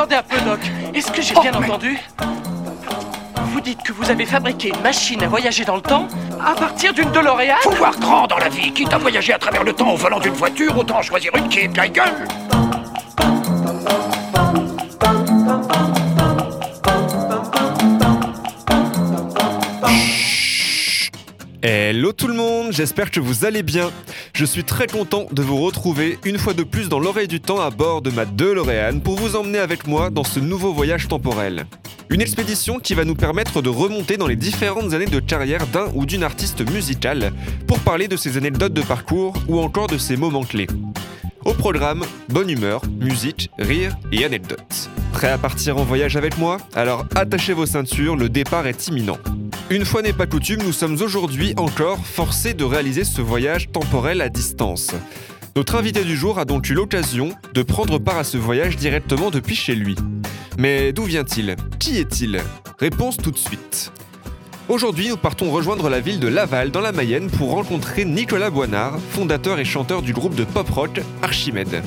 attendez un peu, Doc. Est-ce que j'ai Oh, bien mais- entendu? Vous dites que vous avez fabriqué une machine à voyager dans le temps à partir d'une DeLorean? Faut voir grand dans la vie. Quitte à voyager à travers le temps au volant d'une voiture, autant choisir une qui est bien gueule. J'espère que vous allez bien. Je suis très content de vous retrouver une fois de plus dans l'oreille du temps à bord de ma DeLorean pour vous emmener avec moi dans ce nouveau voyage temporel. Une expédition qui va nous permettre de remonter dans les différentes années de carrière d'un ou d'une artiste musicale pour parler de ses anecdotes de parcours ou encore de ses moments clés. Au programme, bonne humeur, musique, rire et anecdotes. Prêt à partir en voyage avec moi? Alors attachez vos ceintures, le départ est imminent. Une fois n'est pas coutume, nous sommes aujourd'hui encore forcés de réaliser ce voyage temporel à distance. Notre invité du jour a donc eu l'occasion de prendre part à ce voyage directement depuis chez lui. Mais d'où vient-il? Qui est-il? Réponse tout de suite. Aujourd'hui, nous partons rejoindre la ville de Laval dans la Mayenne pour rencontrer Nicolas Boinard, fondateur et chanteur du groupe de pop-rock Archimède.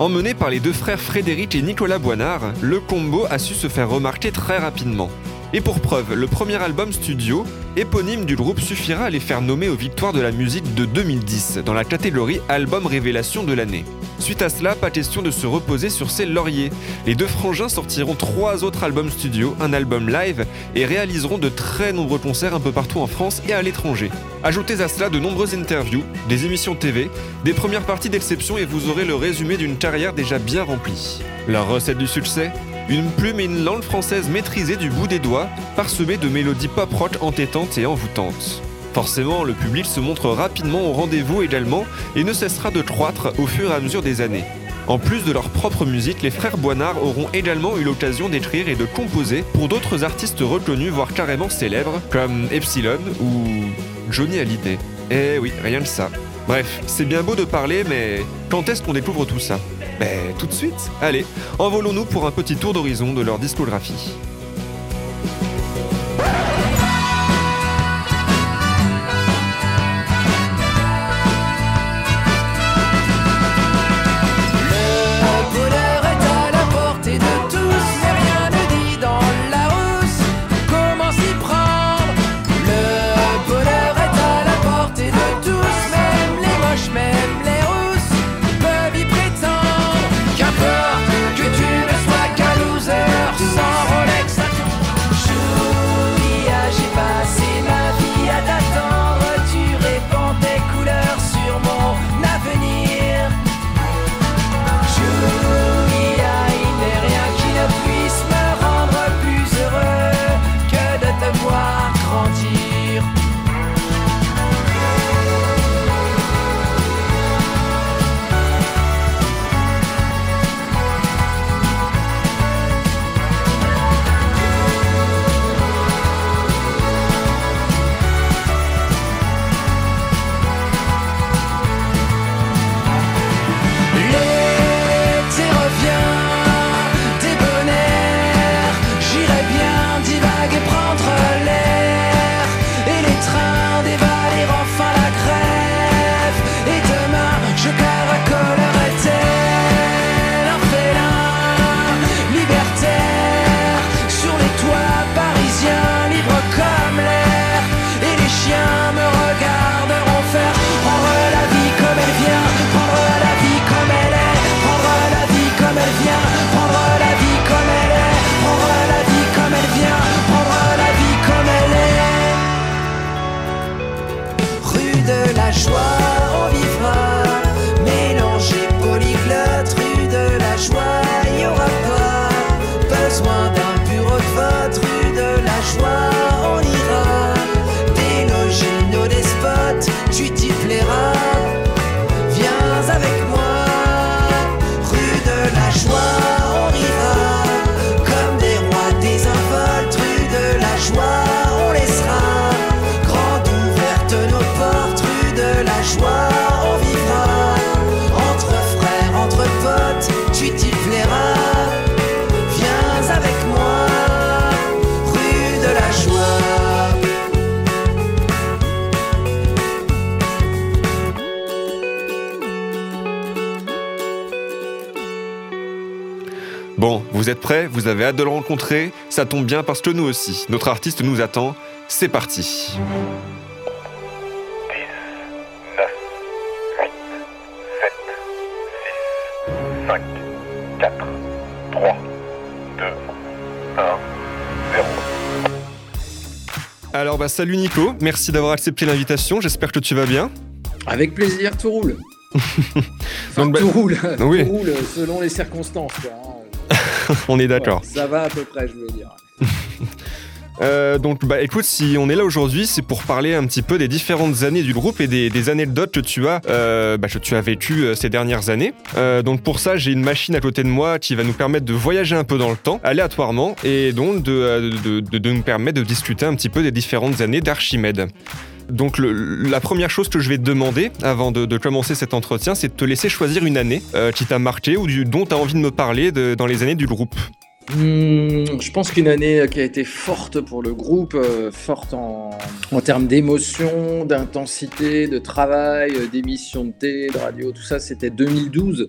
Emmené par les deux frères Frédéric et Nicolas Boinard, le combo a su se faire remarquer très rapidement. Et pour preuve, le premier album studio, éponyme du groupe, suffira à les faire nommer aux victoires de la musique de 2010 dans la catégorie Album Révélation de l'année. Suite à cela, pas question de se reposer sur ses lauriers. Les deux frangins sortiront trois autres albums studio, un album live et réaliseront de très nombreux concerts un peu partout en France et à l'étranger. Ajoutez à cela de nombreuses interviews, des émissions TV, des premières parties d'exception et vous aurez le résumé d'une carrière déjà bien remplie. Leur recette du succès? Une plume et une langue française maîtrisée du bout des doigts, parsemée de mélodies pop-rock entêtantes et envoûtantes. Forcément, le public se montre rapidement au rendez-vous également et ne cessera de croître au fur et à mesure des années. En plus de leur propre musique, les frères Boinard auront également eu l'occasion d'écrire et de composer pour d'autres artistes reconnus, voire carrément célèbres, comme Epsilon ou Johnny Hallyday. Eh oui, rien que ça. Bref, c'est bien beau de parler, mais quand est-ce qu'on découvre tout ça? Ben, tout de suite. Allez, envolons-nous pour un petit tour d'horizon de leur discographie. Bon, vous avez hâte de le rencontrer Ça tombe bien parce que nous aussi. Notre artiste nous attend. C'est parti. 9, 8, 7, 6, 5, 4, 3, 2, 1, 0. Alors bah salut Nico, merci d'avoir accepté l'invitation, j'espère que tu vas bien. Avec plaisir, tout roule. Enfin, Donc, bah, tout roule, oui. tout roule selon les circonstances. quoi, hein. On est d'accord. Ouais, ça va à peu près, je veux dire. Euh, donc bah écoute, si on est là aujourd'hui, c'est pour parler un petit peu des différentes années du groupe et des, des anecdotes que tu as, euh, bah, que tu as vécues euh, ces dernières années. Donc pour ça, j'ai une machine à côté de moi qui va nous permettre de voyager un peu dans le temps, aléatoirement, et donc de, de, de- de nous permettre de discuter un petit peu des différentes années d'Archimède. Donc la première chose que je vais te demander avant de, commencer cet entretien, c'est de te laisser choisir une année euh, qui t'a marqué ou dont tu as envie de me parler dans les années du groupe. Hmm, je pense qu'une année qui a été forte pour le groupe, euh, forte en, en termes d'émotion, d'intensité, de travail, euh, d'émissions de thé, de radio, tout ça, c'était 2012.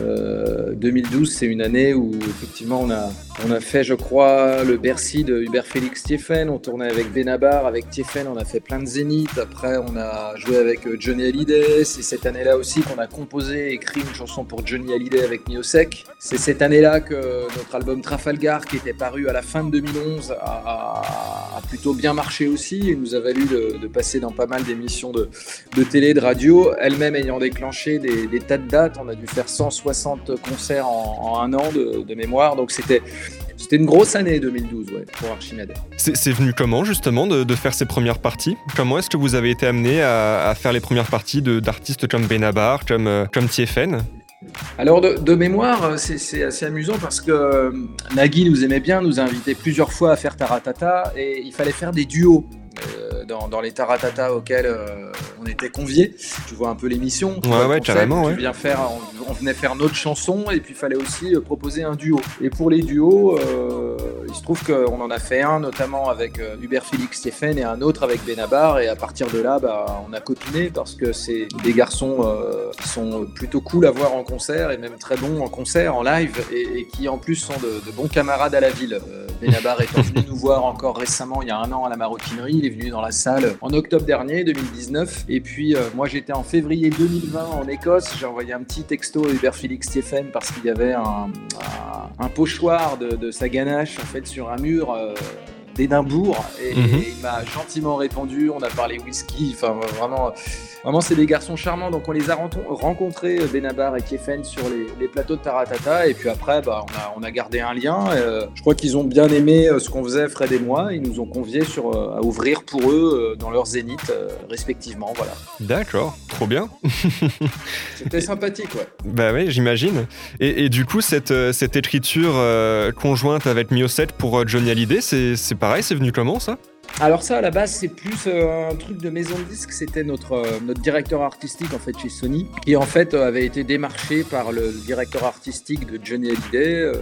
Euh, 2012, c'est une année où effectivement on a, on a fait, je crois, le Bercy de Hubert Félix Tiefen. On tournait avec Benabar, avec Tiefen, on a fait plein de zéniths. Après, on a joué avec euh, Johnny Hallyday. C'est cette année-là aussi qu'on a composé et écrit une chanson pour Johnny Hallyday avec Miosek. C'est cette année-là que notre album Trafalgar, qui était paru à la fin de 2011, a, plutôt bien marché aussi et nous a valu de, passer dans pas mal d'émissions de, de télé, de radio, elle-même ayant déclenché des, des tas de dates. On a dû faire 160 concerts en, en un an de, de mémoire, donc c'était c'était une grosse année 2012 ouais, pour Archimède. C'est venu comment justement de, de faire ces premières parties? Comment est-ce que vous avez été amené à, à faire les premières parties d'artistes comme Benabar, comme, euh, comme Tiefen Alors de, de mémoire, c'est c'est assez amusant parce que euh, Nagui nous aimait bien, nous a invités plusieurs fois à faire Taratata et il fallait faire des duos. euh, dans, dans les Taratata auxquels euh, on était conviés. Tu vois un peu l'émission. Ouais, ouais, carrément, ouais. viens faire, on, on venait faire notre chanson et puis il fallait aussi euh, proposer un duo. Et pour les duos, euh, il se trouve qu'on en a fait un notamment avec Hubert Félix Stéphane et un autre avec Benabar. Et à partir de là, bah, on a copiné parce que c'est des garçons qui sont plutôt cool à voir en concert et même très bons en concert, en live, et, et qui en plus sont de, de bons camarades à la ville. Benabar étant venu nous voir encore récemment, il y a un an à la maroquinerie, il est venu dans la salle en octobre dernier, 2019. Et puis euh, moi j'étais en février 2020 en Écosse, j'ai envoyé un petit texto à Hubert Félix Stéphane parce qu'il y avait un, pochoir de, de sa ganache en fait sur un mur. euh, d'Édimbourg et, Mhm. et il m'a gentiment répondu on a parlé whisky enfin vraiment vraiment c'est des garçons charmants donc on les a rencontrés euh, Benabar et Kiefen sur les, les plateaux de Taratata et puis après bah, on, a, on a gardé un lien euh, je crois qu'ils ont bien aimé euh, ce qu'on faisait Fred et moi ils nous ont conviés sur, euh, à ouvrir pour eux euh, dans leurs zéniths euh, respectivement voilà D'accord, trop bien. c'était sympathique ouais Bah oui, j'imagine. Et, et du coup, cette, euh, cette écriture euh, conjointe avec Mioset pour euh, Johnny Hallyday, c'est pareil, c'est venu comment ça? Alors ça, à la base, c'est plus euh, un truc de maison de disque. C'était notre, euh, notre directeur artistique en fait chez Sony, qui en fait euh, avait été démarché par le directeur artistique de Johnny Hallyday,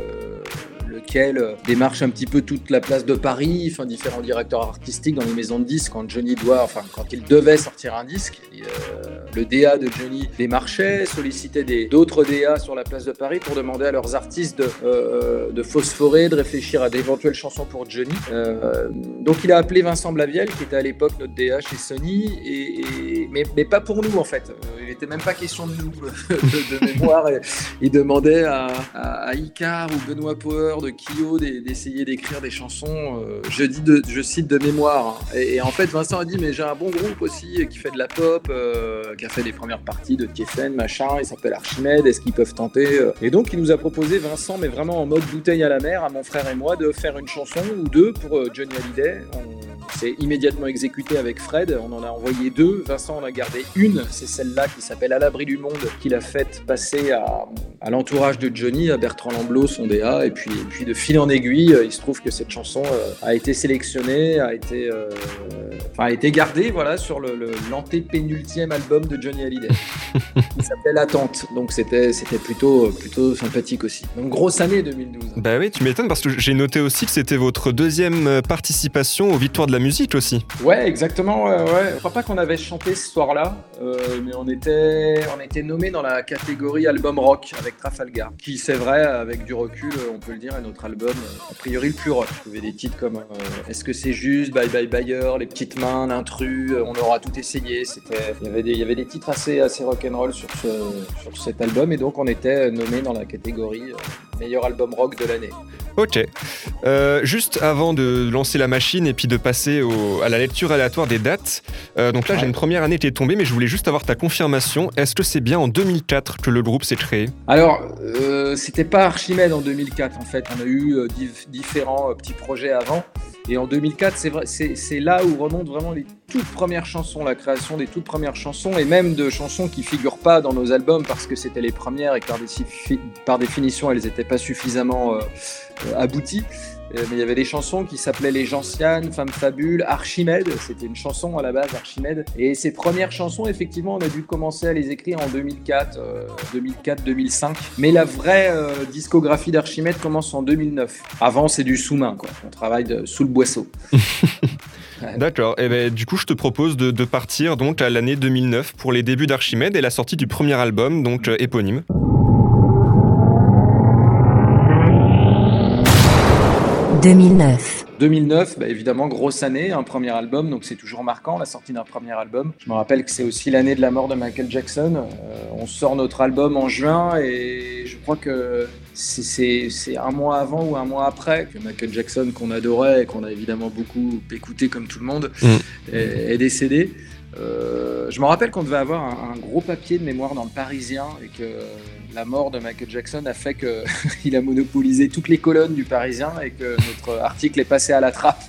lequel euh, démarche un petit peu toute la place de Paris, enfin différents directeurs artistiques dans les maisons de disques quand Johnny doit, enfin quand il devait sortir un disque. euh, le DA de Johnny démarchait, sollicitait d'autres DA sur la place de Paris pour demander à leurs artistes de, euh, phosphorer, de réfléchir à d'éventuelles chansons pour Johnny. Donc il a appelé Vincent Blaviel, qui était à l'époque notre DA chez Sony, mais, mais pas pour nous en fait. Il n'était même pas question de nous de, mémoire. Il demandait à, à Icar ou Benoît Power de Kyo d'e- d'essayer d'écrire des chansons. euh, je, dis je cite de mémoire. hein. Et, en fait, Vincent a dit Mais j'ai un bon groupe aussi qui fait de la pop, euh, qui a fait des premières parties de Tiefen, machin. Il s'appelle Archimède. Est-ce qu'ils peuvent tenter euh Et donc, il nous a proposé, Vincent, mais vraiment en mode bouteille à la mer, à mon frère et moi, de faire une chanson ou deux pour euh, Johnny Hallyday. On s'est immédiatement exécuté avec Fred. On en a envoyé deux. Vincent en a gardé une. C'est celle-là qui s'appelle À l'abri du monde, qu'il a faite passer à, l'entourage de Johnny, à Bertrand Lamblot, son DA. Et puis de fil en aiguille, euh, il se trouve que cette chanson euh, a été sélectionnée, a été. A été gardé voilà, sur le, le- l'antépénultième album de Johnny Hallyday, qui s'appelait L'attente. Donc c'était, plutôt, plutôt sympathique aussi. Donc grosse année 2012. Bah oui, tu m'étonnes parce que j'ai noté aussi que c'était votre deuxième euh, participation aux Victoires de la musique aussi. Ouais, exactement. Ouais, ouais. Je crois pas qu'on avait chanté ce soir-là, euh, mais on était, on était nommé dans la catégorie album rock avec Trafalgar, qui c'est vrai, avec du recul, euh, on peut le dire, est notre album a priori le plus rock. Il y avait des titres comme euh, Est-ce que c'est juste, Bye Bye Bayer, Les Petites Mains, L'intrus, euh, On aura tout essayé. C'était, il y avait des, il y avait des titres assez, assez rock'n'roll sur ce, sur cet album, et donc on était nommé dans la catégorie euh, meilleur album rock de l'année. Ok. Euh, juste avant de lancer la machine et puis de passer au- à la lecture aléatoire des dates, euh, donc là j'ai une première année qui est tombée, mais je voulais juste avoir ta confirmation. Est-ce que c'est bien en 2004 que le groupe s'est créé? Alors, euh, c'était pas Archimède en 2004 en fait. On a eu euh, diff- différents euh, petits projets avant. Et en 2004, c'est là où remontent vraiment les toutes premières chansons, la création des toutes premières chansons, et même de chansons qui figurent pas dans nos albums parce que c'était les premières et que par, défi- par définition, elles n'étaient pas suffisamment euh, abouties. Euh, mais il y avait des chansons qui s'appelaient Les Gentianes, Femme Fabule, Archimède. C'était une chanson à la base, Archimède. Et ces premières chansons, effectivement, on a dû commencer à les écrire en 2004, euh, 2004-2005. Mais la vraie euh, discographie d'Archimède commence en 2009. Avant, c'est du sous-main, quoi. On travaille de- sous le boisseau. D'accord. Et ben du coup je te propose de, de partir donc à l'année 2009 pour les débuts d'Archimède et la sortie du premier album, donc euh, éponyme. 2009. 2009, bah, évidemment, grosse année, un premier album, donc c'est toujours marquant, la sortie d'un premier album. Je me rappelle que c'est aussi l'année de la mort de Michael Jackson. Euh, on sort notre album en juin et je crois que c'est- un mois avant ou un mois après que Michael Jackson, qu'on adorait et qu'on a évidemment beaucoup écouté comme tout le monde, Mm. est, est décédé. Euh, je me rappelle qu'on devait avoir un, gros papier de mémoire dans le Parisien et que la mort de Michael Jackson a fait qu'il a monopolisé toutes les colonnes du Parisien et que notre article est passé à la trappe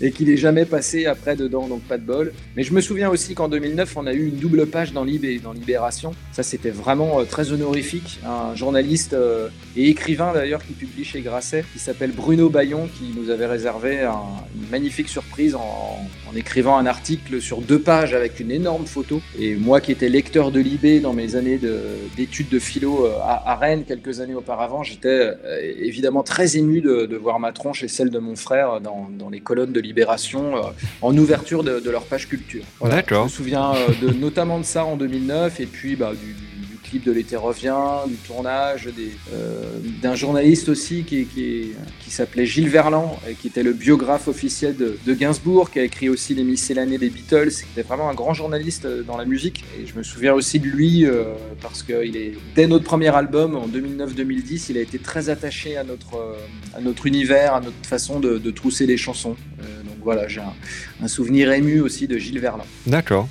et qu'il est jamais passé après dedans, donc pas de bol. Mais je me souviens aussi qu'en 2009, on a eu une double page dans Libé, dans Libération. Ça, c'était vraiment euh, très honorifique. Un journaliste euh, et écrivain d'ailleurs qui publie chez Grasset, qui s'appelle Bruno Bayon, qui nous avait réservé un- une magnifique surprise en, écrivant un article sur deux pages une énorme photo. Et moi qui étais lecteur de Libé dans mes années de- d'études de, philo euh, à, à Rennes quelques années auparavant, j'étais euh, évidemment très ému de, de voir ma tronche et celle de mon frère dans, dans les colonnes de Libération euh, en ouverture de, de leur page culture. Je D'accord. me souviens de, notamment de ça en 2009 et puis bah, du, du- de l'été revient, du tournage, euh, d'un journaliste aussi qui, qui, qui s'appelait Gilles Verland et qui était le biographe officiel de, de Gainsbourg, qui a écrit aussi les miscellanées des Beatles, qui était vraiment un grand journaliste euh, dans la musique. Et je me souviens aussi de lui euh, parce que il est, dès notre premier album en 2009-2010, il a été très attaché à notre, euh, à notre univers, à notre façon de, de trousser les chansons. Euh, donc voilà, j'ai un, un souvenir ému aussi de Gilles Verland. D'accord.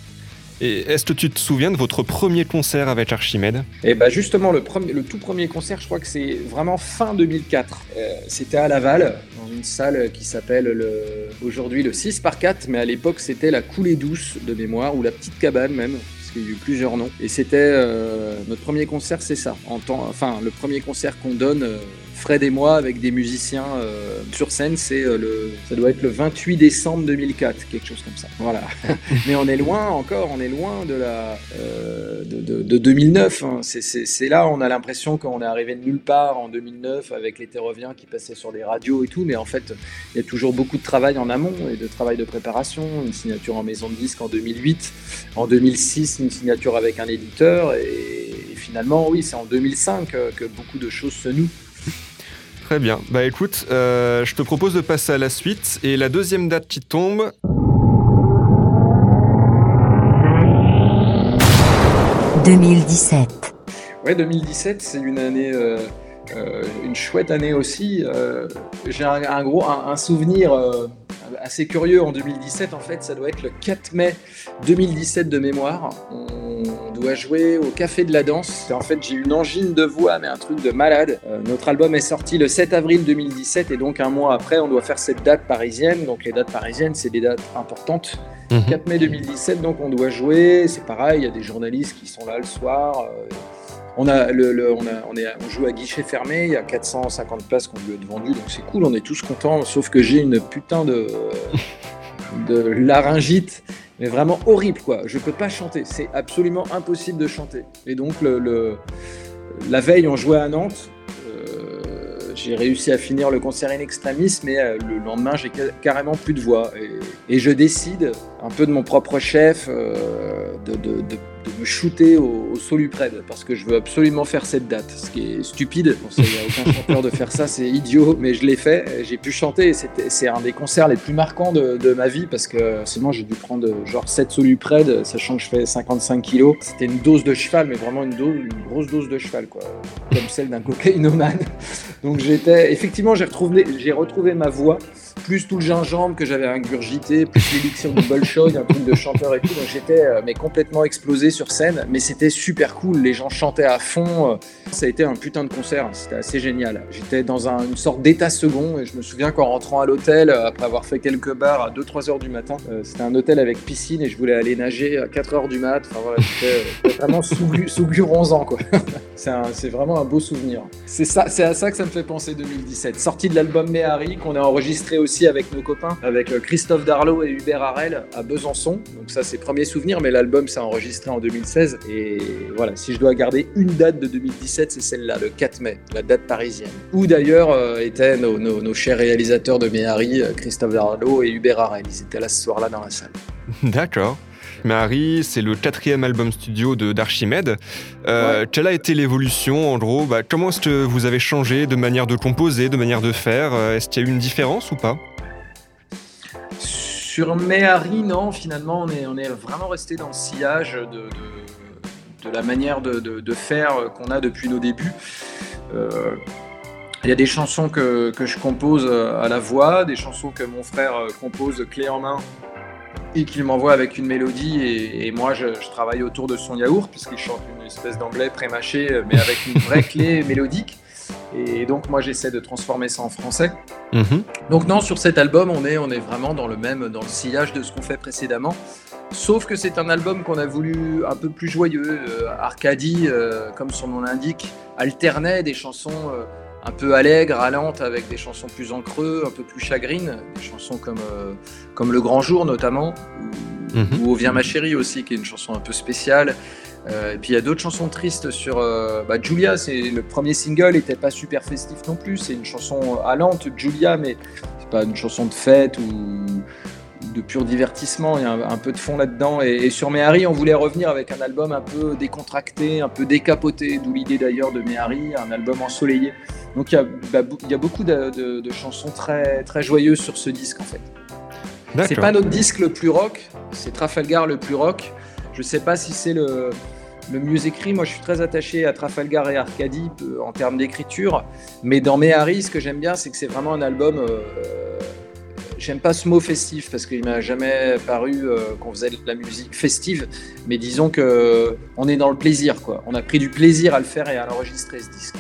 Et est-ce que tu te souviens de votre premier concert avec Archimède? Et bah justement, le, tout premier concert, je crois que c'est vraiment fin 2004. Euh, c'était à Laval, dans une salle qui s'appelle le, aujourd'hui le 6 par 4, mais à l'époque c'était la coulée douce de mémoire, ou la petite cabane même, parce qu'il y a eu plusieurs noms. Et c'était euh, notre premier concert, c'est ça. Enfin, le premier concert qu'on donne, euh, Fred et moi, avec des musiciens euh, sur scène, c'est euh, le, ça doit être le 28 décembre 2004, quelque chose comme ça. Voilà. Mais on est loin encore, on est loin de la euh, de, de- de 2009. hein. C'est- là, on a l'impression qu'on est arrivé de nulle part en 2009 avec l'été revient qui passait sur des radios et tout. Mais en fait, il y a toujours beaucoup de travail en amont et de travail de préparation. Une signature en maison de disque en 2008, en 2006 une signature avec un éditeur et, finalement, oui, c'est en 2005 euh, que beaucoup de choses se nouent. Très bien. Bah écoute, euh, je te propose de passer à la suite. Et la deuxième date qui tombe, 2017. Ouais, 2017, c'est une année, euh, une chouette année aussi. Euh, J'ai un, un gros, un, un souvenir euh, assez curieux en 2017. En fait, ça doit être le 4 mai 2017 de mémoire. On doit jouer au Café de la Danse. Et en fait, j'ai une angine de voix, mais un truc de malade. Euh, notre album est sorti le 7 avril 2017 et donc un mois après, on doit faire cette date parisienne. Donc les dates parisiennes, c'est des dates importantes. 4 mai 2017, donc on doit jouer. C'est pareil, il y a des journalistes qui sont là le soir. euh, on, a le, le- on, a- on est, on joue à guichet fermé, il y a 450 places qu'on doit être vendues, donc c'est cool, on est tous contents, sauf que j'ai une putain de, de laryngite, mais vraiment horrible quoi. Je peux pas chanter, c'est absolument impossible de chanter. Et donc le, le- la veille, on jouait à Nantes. Euh, j'ai réussi à finir le concert in extremis, mais euh, le lendemain, j'ai ca- carrément plus de voix. Et, et je décide, un peu de mon propre chef, euh, de, de- de- de me shooter au, au Solupred, parce que je veux absolument faire cette date. Ce qui est stupide, Bon, il n'y a aucun chanteur de faire ça, c'est idiot, mais je l'ai fait. J'ai pu chanter, et c'est un des concerts les plus marquants de, ma vie, parce que sinon, j'ai dû prendre genre 7 Solupred, sachant que je fais 55 kilos. C'était une dose de cheval, mais vraiment une, dose, une grosse dose de cheval, quoi, comme celle d'un cocaïnomane. Donc j'étais, effectivement, j'ai retrouvé, j'ai retrouvé ma voix, plus tout le gingembre que j'avais ingurgité, plus l'élixir du Bolshoi, un truc de chanteur et tout. Donc j'étais euh, mais complètement explosé sur scène, mais c'était super cool. Les gens chantaient à fond. euh. Ça a été un putain de concert, c'était assez génial. J'étais dans un- une sorte d'état second et je me souviens qu'en rentrant à l'hôtel, euh, après avoir fait quelques bars à 2-3 heures du matin, c'était un hôtel avec piscine et je voulais aller nager à 4 heures du mat. Enfin voilà, j'étais vraiment sous, gluronzan quoi. C'est vraiment un beau souvenir. C'est à ça que ça me fait penser 2017. Sortie de l'album Méhari qu'on a enregistré aussi avec nos copains, avec euh, Christophe Darlot et Hubert Harel à Besançon. Donc ça c'est premier souvenir, mais l'album s'est enregistré en 2016. Et voilà, si je dois garder une date de 2017, c'est celle-là, le 4 mai, la date parisienne. Où d'ailleurs euh, étaient nos, nos- nos chers réalisateurs de Méhari, euh, Christophe Darlot et Hubert Harel. Ils étaient là ce soir-là dans la salle. D'accord. Marie, c'est le quatrième album studio de d'Archimède. Euh, Quelle a été l'évolution en gros bah, Comment est-ce que vous avez changé de manière de composer, de manière de faire? Est-ce qu'il y a eu une différence ou pas? Sur Méhari, non, finalement, on est, on est vraiment resté dans le sillage de, de, de la manière de, faire qu'on a depuis nos débuts. Euh, Il y a des chansons que, que je compose à la voix, des chansons que mon frère euh, compose clé en main et qu'il m'envoie avec une mélodie et, et moi je, je travaille autour de son yaourt puisqu'il chante une espèce d'anglais pré-mâché mais avec une vraie clé mélodique et donc moi j'essaie de transformer ça en français. Mhm. Donc non, sur cet album, on est, on est vraiment dans le même, dans le sillage de ce qu'on fait précédemment. Sauf que c'est un album qu'on a voulu un peu plus joyeux. Euh, Arcadie, euh, comme son nom l'indique, alternait des chansons euh, un peu allègres, allantes, avec des chansons plus en creux, un peu plus chagrines, des chansons comme, comme Le Grand Jour notamment, Mhm. ou vient ma chérie aussi, qui est une chanson un peu spéciale. Euh, et puis il y a d'autres chansons tristes sur euh, bah, Julia, c'est le premier single, n'était pas super festif non plus. C'est une chanson allante, Julia, mais c'est pas une chanson de fête ou de pur divertissement. Il y a un, peu de fond là-dedans. Et, sur Méhari, on voulait revenir avec un album un peu décontracté, un peu décapoté, d'où l'idée d'ailleurs de Méhari, un album ensoleillé. Donc il y a, bah, beaucoup de, de- de chansons très, très joyeuses sur ce disque en fait. C'est pas notre disque le plus rock, c'est Trafalgar le plus rock. Je sais pas si c'est le, le mieux écrit. Moi, je suis très attaché à Trafalgar et Arcadie euh, en termes d'écriture. Mais dans Méhari, ce que j'aime bien, c'est que c'est vraiment un album. euh, J'aime pas ce mot festif parce qu'il m'a jamais paru euh, qu'on faisait de la musique festive, mais disons que on est dans le plaisir, quoi. On a pris du plaisir à le faire et à l'enregistrer ce disque.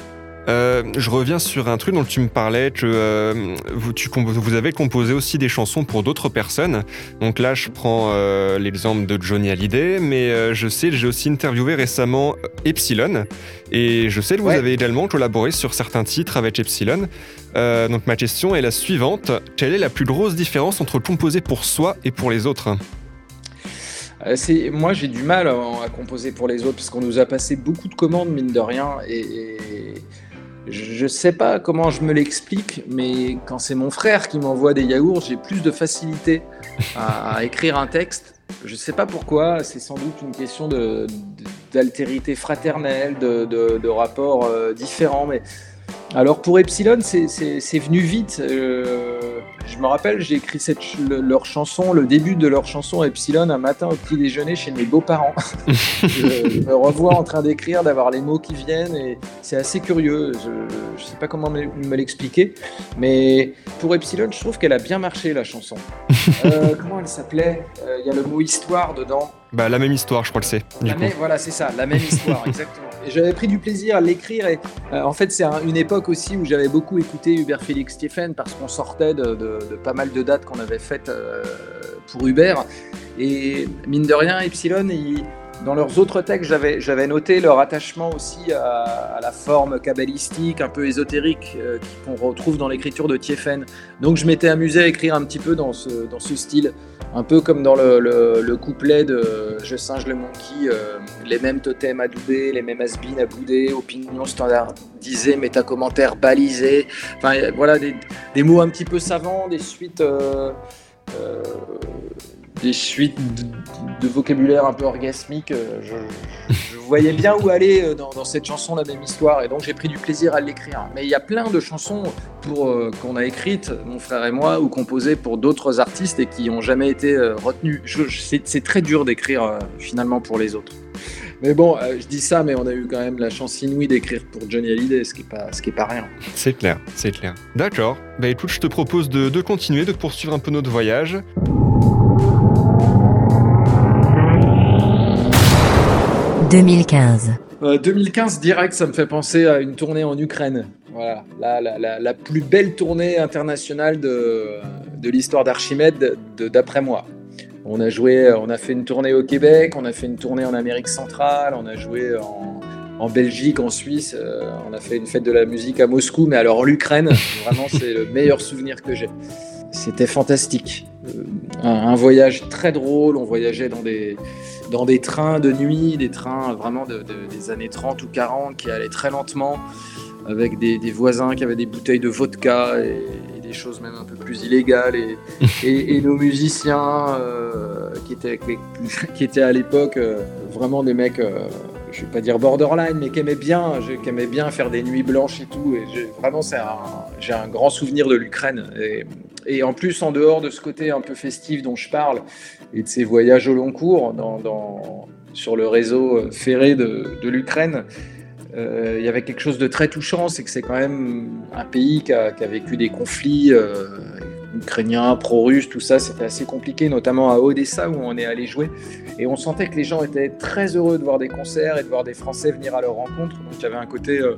Euh, je reviens sur un truc dont tu me parlais, que euh, vous, tu vous avez composé aussi des chansons pour d'autres personnes. Donc là, je prends euh, l'exemple de Johnny Hallyday, mais je sais, j'ai aussi interviewé récemment Epsilon, et je sais que vous Ouais. avez également collaboré sur certains titres avec Epsilon. Donc ma question est la suivante quelle est la plus grosse différence entre composer pour soi et pour les autres? Moi, j'ai du mal à, à composer pour les autres parce qu'on nous a passé beaucoup de commandes, mine de rien. Et, et je sais pas comment je me l'explique, mais quand c'est mon frère qui m'envoie des yaourts, j'ai plus de facilité à, écrire un texte. Je sais pas pourquoi, c'est sans doute une question d'altérité fraternelle, de, rapports euh, différents. Mais alors pour Epsilon, c'est venu vite. Euh, je me rappelle, j'ai écrit cette ch- le- leur chanson, le début de leur chanson Epsilon un matin au petit déjeuner chez mes beaux-parents. je, me revois en train d'écrire, d'avoir les mots qui viennent et c'est assez curieux. Je ne sais pas comment me, me l'expliquer, mais pour Epsilon, je trouve qu'elle a bien marché la chanson. Euh, comment elle s'appelait? Euh, Il y a le mot histoire dedans. Bah la même histoire, je crois que c'est. Voilà, c'est ça, la même histoire, exactement. J'avais pris du plaisir à l'écrire. Et euh, en fait, c'est un- une époque aussi où j'avais beaucoup écouté Hubert Félix Stephen parce qu'on sortait de, pas mal de dates qu'on avait faites euh, pour Hubert. Et mine de rien, Epsilon, il, dans leurs autres textes, j'avais, noté leur attachement aussi à, la forme kabbalistique, un peu ésotérique, euh, qu'on retrouve dans l'écriture de Tiefen. Donc je m'étais amusé à écrire un petit peu dans ce style, un peu comme dans le, le, le couplet de Je singe le monkey, euh, les mêmes totems à douber, les mêmes has à bouder, opinions standardisées, métacommentaires balisés. Enfin voilà, des, des, mots un petit peu savants, des suites. Euh, euh, des suites de, vocabulaire un peu orgasmique. Je, je, voyais bien où aller dans, dans, cette chanson, la même histoire, et donc j'ai pris du plaisir à l'écrire. Mais il y a plein de chansons pour euh, qu'on a écrites, mon frère et moi, ou composées pour d'autres artistes et qui n'ont jamais été euh, retenues. C'est très dur d'écrire euh, finalement pour les autres. Mais bon, euh, je dis ça, mais on a eu quand même la chance inouïe d'écrire pour Johnny Hallyday, ce qui est pas, pas rien. C'est clair, c'est clair. D'accord. Bah écoute, je te propose de, de continuer, de poursuivre un peu notre voyage. 2015. Euh, 2015 direct, ça me fait penser à une tournée en Ukraine. Voilà, la, la, la, la plus belle tournée internationale de, de l'histoire d'Archimède, d'après moi. On a joué, on a fait une tournée au Québec, on a fait une tournée en Amérique centrale, on a joué en, en Belgique, en Suisse, euh, on a fait une fête de la musique à Moscou, mais alors l'Ukraine, vraiment c'est le meilleur souvenir que j'ai. C'était fantastique. Euh, un, un, voyage très drôle, on voyageait dans des, dans des trains de nuit, des trains vraiment de, de, des années 30 ou 40 qui allaient très lentement, avec des, des voisins qui avaient des bouteilles de vodka et, et, des choses même un peu plus illégales. Et, et, et nos musiciens euh, qui, étaient, qui, étaient à l'époque euh, vraiment des mecs, euh, je vais pas dire borderline, mais qui aimaient bien, qui bien faire des nuits blanches et tout. Et vraiment, j'ai un, un, grand souvenir de l'Ukraine. Et, et en plus, en dehors de ce côté un peu festif dont je parle, et de ces voyages au long cours sur le réseau ferré de, l'Ukraine, euh, il y avait quelque chose de très touchant, c'est que c'est quand même un pays qui a, qui a vécu des conflits euh, ukrainiens, pro-russes, tout ça, c'était assez compliqué, notamment à Odessa où on est allé jouer. Et on sentait que les gens étaient très heureux de voir des concerts et de voir des Français venir à leur rencontre. Donc il y avait un côté euh,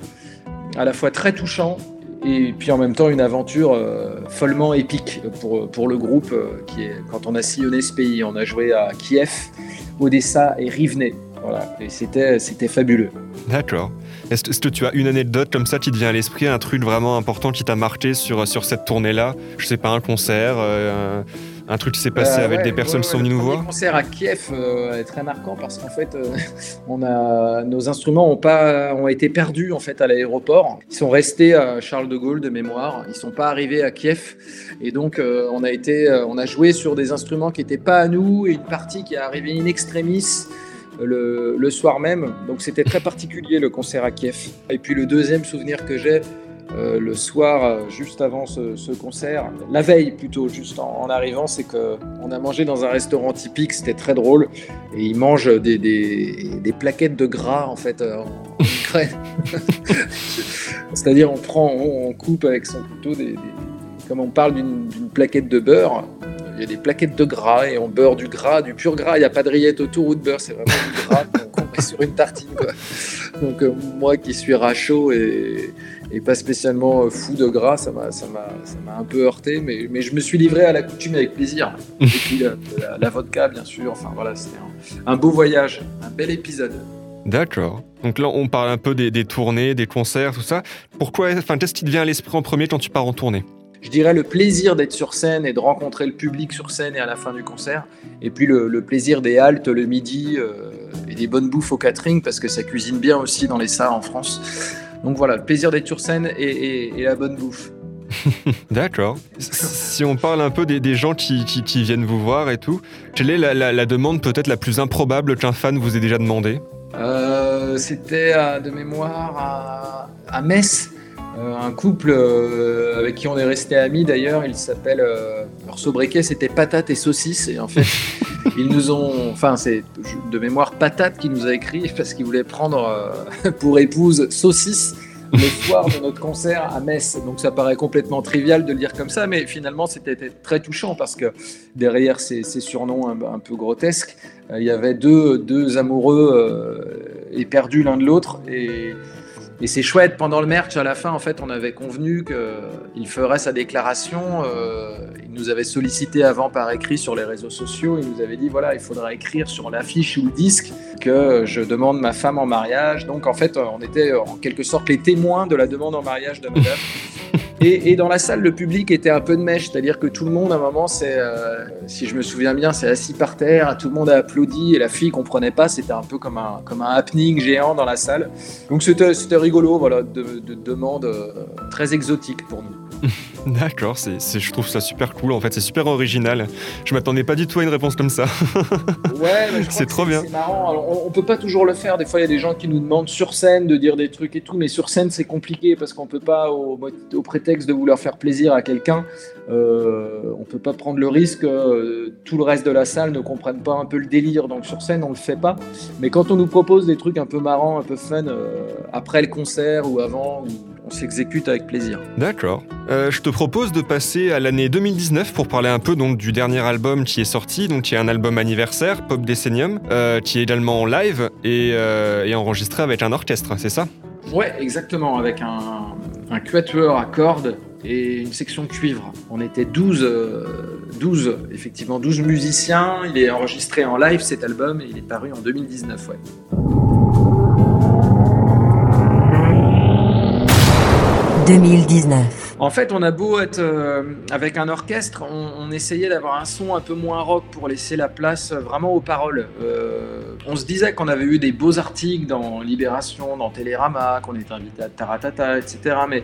à la fois très touchant et puis en même temps une aventure euh, follement épique pour, pour le groupe euh, qui est quand on a sillonné ce pays. On a joué à Kiev, Odessa et Rivne. Voilà, et c'était c'était fabuleux. D'accord. Est-ce que tu as une anecdote comme ça qui te vient à l'esprit, un truc vraiment important qui t'a marqué sur, sur cette tournée-là? Je sais pas, un concert, euh, un truc s'est passé euh, avec ouais, des personnes ouais, qui sont venues nous voir Le concert à Kiev euh, est très marquant parce qu'en fait, euh, on a, nos instruments ont, pas, ont été perdus en fait, à l'aéroport. Ils sont restés à Charles de Gaulle de mémoire. Ils ne sont pas arrivés à Kiev. Et donc, on, a été, on a joué sur des instruments qui n'étaient pas à nous et une partie qui est arrivée in extremis. Le, le, soir même. Donc c'était très particulier le concert à Kiev. Et puis le deuxième souvenir que j'ai, euh, le soir, euh, juste avant ce, ce, concert, la veille plutôt, juste en, en arrivant, c'est qu'on a mangé dans un restaurant typique, c'était très drôle, et ils mangent des, plaquettes de gras en fait euh, en, Ukraine. C'est-à-dire on prend, on, coupe avec son couteau des, comme on parle d'une plaquette de beurre, il y a des plaquettes de gras et on beurre du gras, du pur gras. Il n'y a pas de rillettes autour ou de beurre, c'est vraiment du gras qu'on met sur une tartine. Donc moi qui suis rachot et, et, pas spécialement fou de gras, ça m'a un peu heurté, mais, mais, je me suis livré à la coutume avec plaisir. Et puis la, la, la vodka, bien sûr. Enfin voilà, c'était un, un beau voyage, un bel épisode. D'accord. Donc là, on parle un peu des, des, tournées, des concerts, tout ça. Pourquoi, enfin, qu'est-ce qui te vient à l'esprit en premier quand tu pars en tournée? Je dirais le plaisir d'être sur scène et de rencontrer le public sur scène et à la fin du concert. Et puis le, le plaisir des haltes le midi euh, et des bonnes bouffes au catering parce que ça cuisine bien aussi dans les salles en France. Donc voilà, le plaisir d'être sur scène et, et, et, la bonne bouffe. D'accord. Si on parle un peu des, des gens qui, qui, qui, viennent vous voir et tout, quelle est la, la, la demande peut-être la plus improbable qu'un fan vous ait déjà demandé? Euh, C'était de mémoire à, à Metz. Euh, un couple euh, avec qui on est resté amis d'ailleurs, il s'appelle euh, leur sobriquet c'était patate et saucisse et en fait ils nous ont, enfin c'est de mémoire patate qui nous a écrit parce qu'il voulait prendre euh, pour épouse saucisse le soir de notre concert à Metz. Donc ça paraît complètement trivial de le dire comme ça, mais finalement c'était très touchant parce que derrière ces, ces surnoms un, un, peu grotesques, il y avait deux, deux amoureux éperdus l'un de l'autre et et c'est chouette, pendant le merch, à la fin, en fait, on avait convenu qu'il ferait sa déclaration. Euh, il nous avait sollicité avant par écrit sur les réseaux sociaux. Il nous avait dit voilà, il faudra écrire sur l'affiche ou le disque que je demande ma femme en mariage. Donc en fait, on était en quelque sorte les témoins de la demande en mariage de madame. Et, dans la salle, le public était un peu de mèche, c'est-à-dire que tout le monde, à un moment, c'est, euh, si je me souviens bien, c'est assis par terre, tout le monde a applaudi et la fille comprenait pas, c'était un peu comme un, comme un happening géant dans la salle. Donc c'était, c'était rigolo, voilà, de, de demande euh, très exotique pour nous. D'accord, c'est, c'est- je trouve ça super cool. En fait, c'est super original. Je m'attendais pas du tout à une réponse comme ça. Ouais, mais je C'est trop bien. C'est marrant. Alors, on, on peut pas toujours le faire. Des fois, il y a des gens qui nous demandent sur scène de dire des trucs et tout, mais sur scène, c'est compliqué parce qu'on peut pas, au, prétexte de vouloir faire plaisir à quelqu'un, euh, on peut pas prendre le risque que tout le reste de la salle ne comprenne pas un peu le délire. Donc sur scène, on le fait pas. Mais quand on nous propose des trucs un peu marrants, un peu fun, euh, après le concert ou avant, s'exécute avec plaisir. D'accord. Euh, je te propose de passer à l'année 2019 pour parler un peu donc du dernier album qui est sorti, donc qui est un album anniversaire, Pop Decennium, euh, qui est également en live et, euh, et enregistré avec un orchestre, c'est ça? Ouais, exactement, avec un, un quatuor à cordes et une section cuivre. On était 12, euh, 12, effectivement, 12 musiciens. Il est enregistré en live cet album et il est paru en 2019, ouais. « 2019. En fait, on a beau être euh, avec un orchestre, on, essayait d'avoir un son un peu moins rock pour laisser la place vraiment aux paroles. Euh, on se disait qu'on avait eu des beaux articles dans Libération, dans Télérama, qu'on était invité à Taratata, etc. Mais,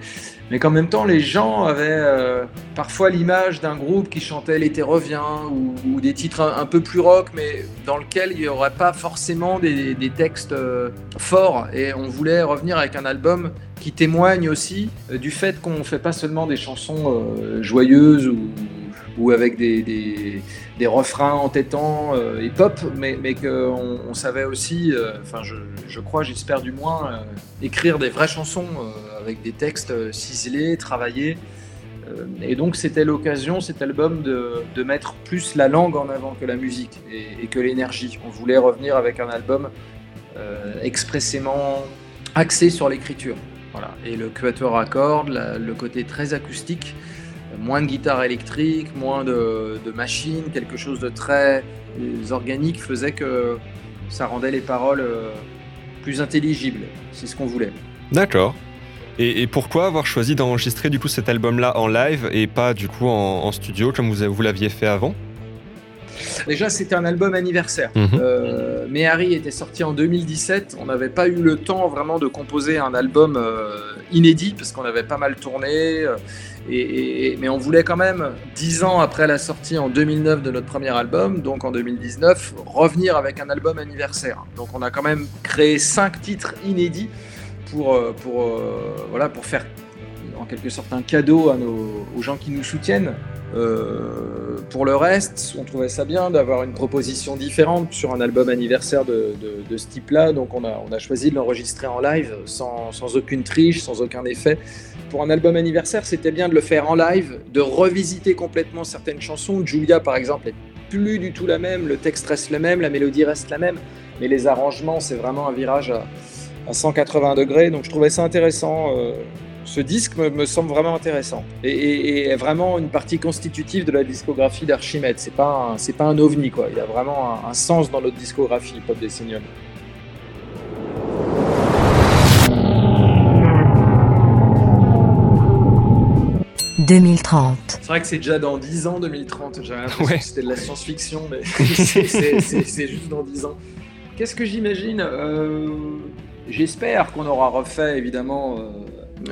mais qu'en même temps, les gens avaient euh, parfois l'image d'un groupe qui chantait L'été revient ou, des titres un, peu plus rock, mais dans lequel il n'y aurait pas forcément des, des textes euh, forts. Et on voulait revenir avec un album qui témoigne aussi euh, du fait qu'on ne fait pas seulement des chansons joyeuses ou, ou avec des, des, des refrains entêtants euh, et pop, mais, mais qu'on on savait aussi, euh, enfin je, je crois, j'espère du moins, euh, écrire des vraies chansons euh, avec des textes euh, ciselés, travaillés. Euh, et donc c'était l'occasion, cet album, de, de mettre plus la langue en avant que la musique et, que l'énergie. On voulait revenir avec un album euh, expressément axé sur l'écriture. Voilà. Et le quatuor à cordes, le côté très acoustique, euh, moins de guitare électrique, moins de, machines, quelque chose de très euh, organique faisait que ça rendait les paroles euh, plus intelligibles. C'est ce qu'on voulait. D'accord. Et, et pourquoi avoir choisi d'enregistrer du coup cet album-là en live et pas du coup en, en studio comme vous, vous l'aviez fait avant? Déjà, c'était un album anniversaire. Mhm. Euh, mais Harry était sorti en 2017. On n'avait pas eu le temps vraiment de composer un album euh, inédit parce qu'on avait pas mal tourné. euh, et, et- mais on voulait quand même, dix ans après la sortie en 2009 de notre premier album, donc en 2019, revenir avec un album anniversaire. Donc on a quand même créé cinq titres inédits pour, pour, voilà, pour faire en quelque sorte un cadeau à nos, aux gens qui nous soutiennent. Euh, pour le reste, on trouvait ça bien d'avoir une proposition différente sur un album anniversaire de, ce type-là. Donc on a, choisi de l'enregistrer en live sans, aucune triche, sans aucun effet. Pour un album anniversaire, c'était bien de le faire en live, de revisiter complètement certaines chansons. Julia, par exemple, est plus du tout la même. Le texte reste le même, la mélodie reste la même. Mais les arrangements, c'est vraiment un virage à, à 180 degrés. Donc je trouvais ça intéressant. euh, ce disque me, me semble vraiment intéressant et, et- et est vraiment une partie constitutive de la discographie d'Archimède. C'est pas un, c'est pas un ovni quoi. Il a vraiment un, un sens dans notre discographie Pop Decennium. 2030. C'est vrai que c'est déjà dans 10 ans 2030. J'avais l'impression Ouais. que c'était de la science-fiction, mais c'est juste dans 10 ans. Qu'est-ce que j'imagine Euh, J'espère qu'on aura refait évidemment. euh,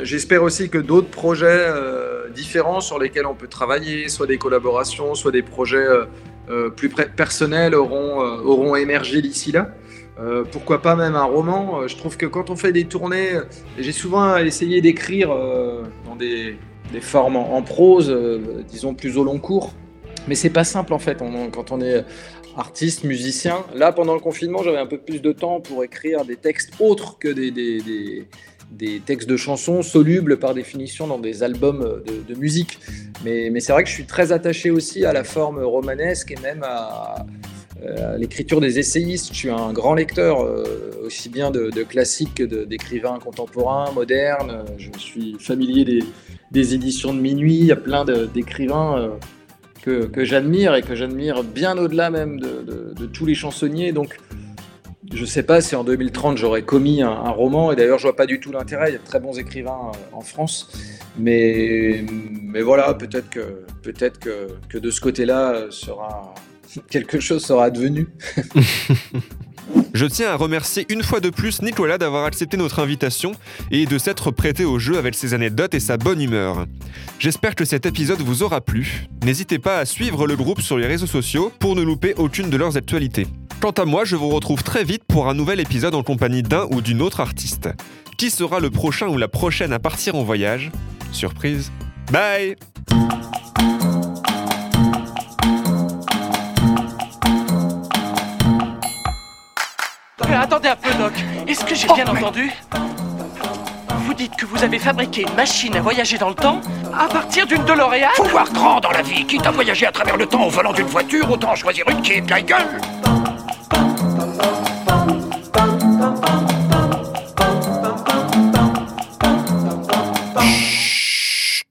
J'espère aussi que d'autres projets euh, différents sur lesquels on peut travailler, soit des collaborations, soit des projets euh, euh, plus personnels auront, émergé d'ici là. Pourquoi pas même un roman Je trouve que quand on fait des tournées, j'ai souvent essayé d'écrire dans des, formes en, prose, disons plus au long cours. Mais c'est pas simple en fait quand on est artiste, musicien. Là, pendant le confinement, j'avais un peu plus de temps pour écrire des textes autres que des- des textes de chansons solubles par définition dans des albums de, musique. Mais, c'est vrai que je suis très attaché aussi à la forme romanesque et même à, l'écriture des essayistes. Je suis un grand lecteur, euh, aussi bien de, classiques que d'écrivains contemporains, modernes. Je suis familier des, éditions de minuit. Il y a plein d'écrivains euh, que, j'admire et que j'admire bien au-delà même de- de tous les chansonniers. Donc, Je sais pas si en 2030 j'aurais commis un, roman, et d'ailleurs je vois pas du tout l'intérêt, il y a de très bons écrivains euh, en France, mais, voilà, peut-être que, de ce côté-là quelque chose sera advenu. Je tiens à remercier une fois de plus Nicolas d'avoir accepté notre invitation et de s'être prêté au jeu avec ses anecdotes et sa bonne humeur. J'espère que cet épisode vous aura plu. N'hésitez pas à suivre le groupe sur les réseaux sociaux pour ne louper aucune de leurs actualités. Quant à moi, je vous retrouve très vite pour un nouvel épisode en compagnie d'un ou d'une autre artiste. Qui sera le prochain ou la prochaine à partir en voyage? Surprise. Bye Euh, attendez un peu, Doc. Est-ce que j'ai Oh, bien mais- entendu? Vous dites que vous avez fabriqué une machine à voyager dans le temps à partir d'une DeLorean? Faut voir grand dans la vie. Quitte à voyager à travers le temps au volant d'une voiture, autant choisir une qui est de la gueule.